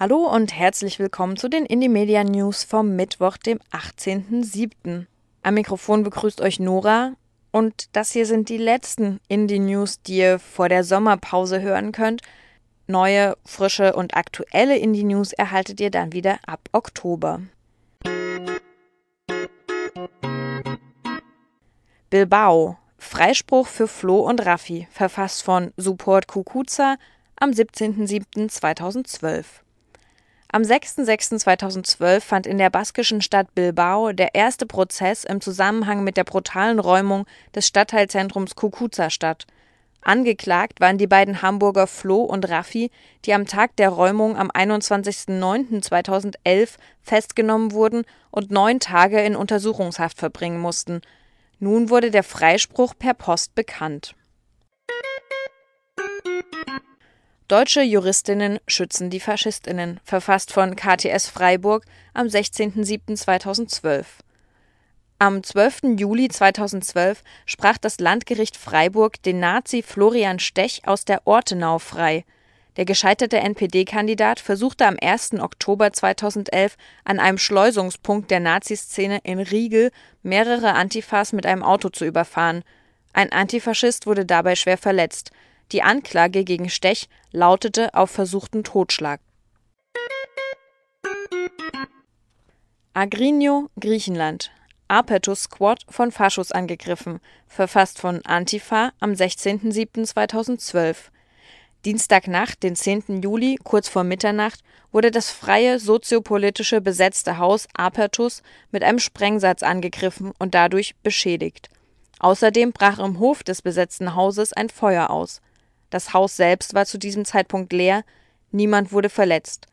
Hallo und herzlich willkommen zu den Indie Media News vom Mittwoch, dem 18.07. Am Mikrofon begrüßt euch Nora und das hier sind die letzten Indie News, die ihr vor der Sommerpause hören könnt. Neue, frische und aktuelle Indie News erhaltet ihr dann wieder ab Oktober. Bilbao. Freispruch für Flo und Raffi, verfasst von Support Kukuza am 17.07.2012. Am 6.06.2012 fand in der baskischen Stadt Bilbao der erste Prozess im Zusammenhang mit der brutalen Räumung des Stadtteilzentrums Kukuza statt. Angeklagt waren die beiden Hamburger Flo und Raffi, die am Tag der Räumung am 21.09.2011 festgenommen wurden und neun Tage in Untersuchungshaft verbringen mussten. Nun wurde der Freispruch per Post bekannt. Deutsche Juristinnen schützen die Faschistinnen, verfasst von KTS Freiburg am 16.07.2012. Am 12. Juli 2012 sprach das Landgericht Freiburg den Nazi Florian Stech aus der Ortenau frei. Der gescheiterte NPD-Kandidat versuchte am 1. Oktober 2011 an einem Schleusungspunkt der Naziszene in Riegel mehrere Antifas mit einem Auto zu überfahren. Ein Antifaschist wurde dabei schwer verletzt. Die Anklage gegen Stech lautete auf versuchten Totschlag. Agrinio, Griechenland. Apertus Squad von Faschos angegriffen, verfasst von Antifa am 16.07.2012. Dienstagnacht, den 10. Juli, kurz vor Mitternacht, wurde das freie soziopolitische besetzte Haus Apertus mit einem Sprengsatz angegriffen und dadurch beschädigt. Außerdem brach im Hof des besetzten Hauses ein Feuer aus. Das Haus selbst war zu diesem Zeitpunkt leer, niemand wurde verletzt.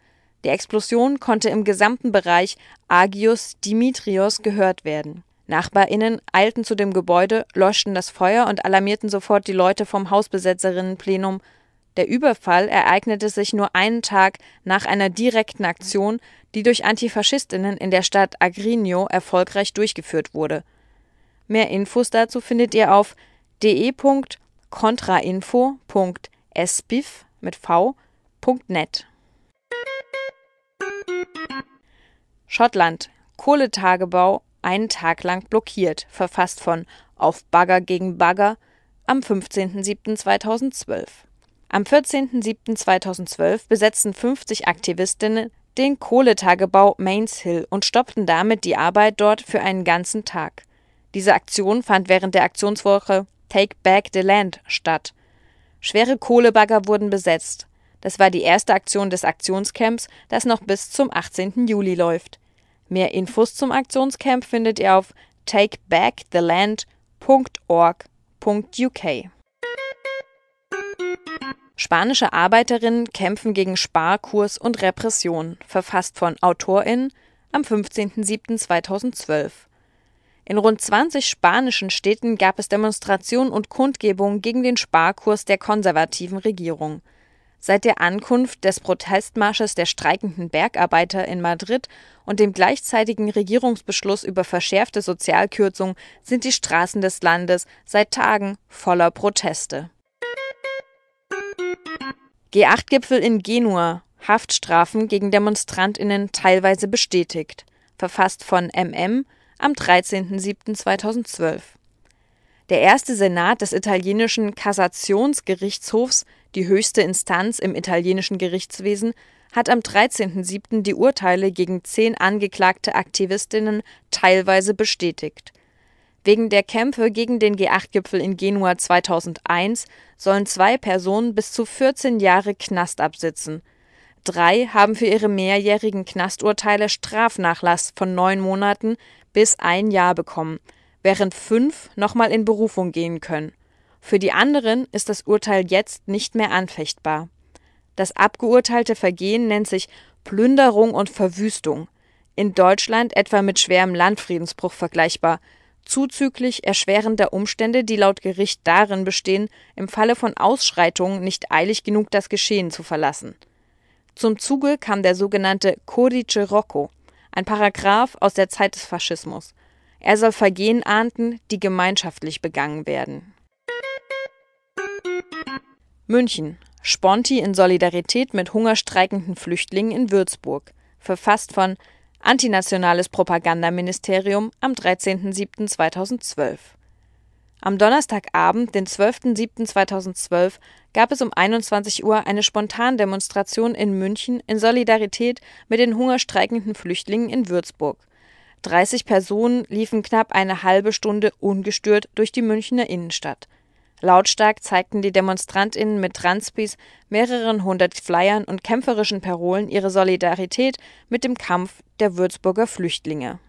Die Explosion konnte im gesamten Bereich Agios Dimitrios gehört werden. NachbarInnen eilten zu dem Gebäude, löschten das Feuer und alarmierten sofort die Leute vom Hausbesetzerinnenplenum. Der Überfall ereignete sich nur einen Tag nach einer direkten Aktion, die durch Antifaschistinnen in der Stadt Agrinio erfolgreich durchgeführt wurde. Mehr Infos dazu findet ihr auf de.de contrainfo.espif mit v.net. Schottland. Kohletagebau einen Tag lang blockiert, verfasst von Auf Bagger gegen Bagger am 15.07.2012. Am 14.07.2012 besetzten 50 Aktivistinnen den Kohletagebau Mains Hill und stoppten damit die Arbeit dort für einen ganzen Tag. Diese Aktion fand während der Aktionswoche Take Back the Land statt. Schwere Kohlebagger wurden besetzt. Das war die erste Aktion des Aktionscamps, das noch bis zum 18. Juli läuft. Mehr Infos zum Aktionscamp findet ihr auf takebacktheland.org.uk. Spanische Arbeiterinnen kämpfen gegen Sparkurs und Repression, verfasst von AutorInnen am 15.07.2012. In rund 20 spanischen Städten gab es Demonstrationen und Kundgebungen gegen den Sparkurs der konservativen Regierung. Seit der Ankunft des Protestmarsches der streikenden Bergarbeiter in Madrid und dem gleichzeitigen Regierungsbeschluss über verschärfte Sozialkürzungen sind die Straßen des Landes seit Tagen voller Proteste. G8-Gipfel in Genua. Haftstrafen gegen Demonstrantinnen teilweise bestätigt. Verfasst von MM am 13.07.2012. Der erste Senat des italienischen Kassationsgerichtshofs, die höchste Instanz im italienischen Gerichtswesen, hat am 13.07. die Urteile gegen zehn angeklagte Aktivistinnen teilweise bestätigt. Wegen der Kämpfe gegen den G8-Gipfel in Genua 2001 sollen zwei Personen bis zu 14 Jahre Knast absitzen. Drei haben für ihre mehrjährigen Knasturteile Strafnachlass von neun Monaten bis ein Jahr bekommen, während fünf nochmal in Berufung gehen können. Für die anderen ist das Urteil jetzt nicht mehr anfechtbar. Das abgeurteilte Vergehen nennt sich Plünderung und Verwüstung, in Deutschland etwa mit schwerem Landfriedensbruch vergleichbar, zuzüglich erschwerender Umstände, die laut Gericht darin bestehen, im Falle von Ausschreitungen nicht eilig genug das Geschehen zu verlassen. Zum Zuge kam der sogenannte Codice Rocco, ein Paragraph aus der Zeit des Faschismus. Er soll Vergehen ahnden, die gemeinschaftlich begangen werden. München. Sponti in Solidarität mit hungerstreikenden Flüchtlingen in Würzburg. Verfasst von Antinationales Propagandaministerium am 13.07.2012. Am Donnerstagabend, den 12.07.2012, gab es um 21 Uhr eine Spontandemonstration in München in Solidarität mit den hungerstreikenden Flüchtlingen in Würzburg. 30 Personen liefen knapp eine halbe Stunde ungestört durch die Münchner Innenstadt. Lautstark zeigten die DemonstrantInnen mit Transpis, mehreren hundert Flyern und kämpferischen Parolen ihre Solidarität mit dem Kampf der Würzburger Flüchtlinge.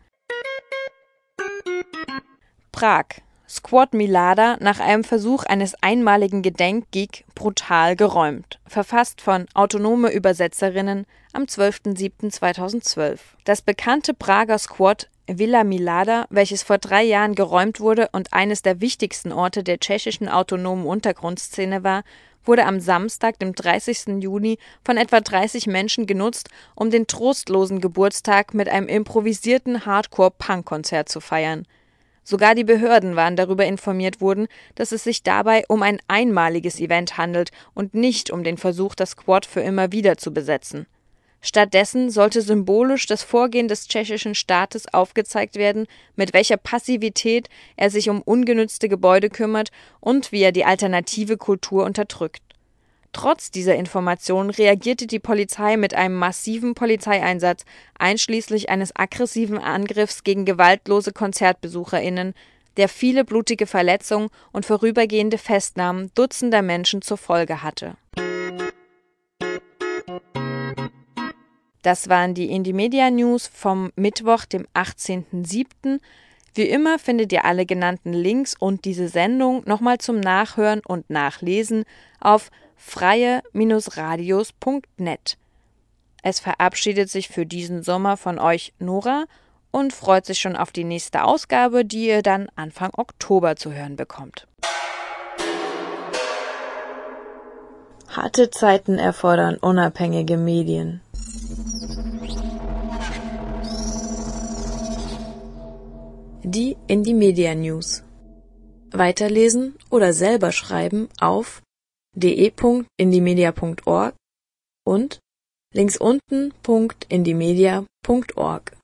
Prag Squad Milada nach einem Versuch eines einmaligen Gedenkgig brutal geräumt. Verfasst von Autonome Übersetzerinnen am 12.07.2012. Das bekannte Prager Squad Villa Milada, welches vor drei Jahren geräumt wurde und eines der wichtigsten Orte der tschechischen autonomen Untergrundszene war, wurde am Samstag, dem 30. Juni, von etwa 30 Menschen genutzt, um den trostlosen Geburtstag mit einem improvisierten Hardcore-Punk-Konzert zu feiern. Sogar die Behörden waren darüber informiert worden, dass es sich dabei um ein einmaliges Event handelt und nicht um den Versuch, das Quad für immer wieder zu besetzen. Stattdessen sollte symbolisch das Vorgehen des tschechischen Staates aufgezeigt werden, mit welcher Passivität er sich um ungenützte Gebäude kümmert und wie er die alternative Kultur unterdrückt. Trotz dieser Informationen reagierte die Polizei mit einem massiven Polizeieinsatz, einschließlich eines aggressiven Angriffs gegen gewaltlose KonzertbesucherInnen, der viele blutige Verletzungen und vorübergehende Festnahmen Dutzender Menschen zur Folge hatte Das waren die Indie Media News vom Mittwoch, dem 18.07. Wie immer findet ihr alle genannten Links und diese Sendung nochmal zum Nachhören und Nachlesen auf freie-radios.net. Es verabschiedet sich für diesen Sommer von euch Nora und freut sich schon auf die nächste Ausgabe, die ihr dann Anfang Oktober zu hören bekommt. Harte Zeiten erfordern unabhängige Medien. Die Indie Media News. Weiterlesen oder selber schreiben auf de.indiemedia.org und linksunten.indiemedia.org.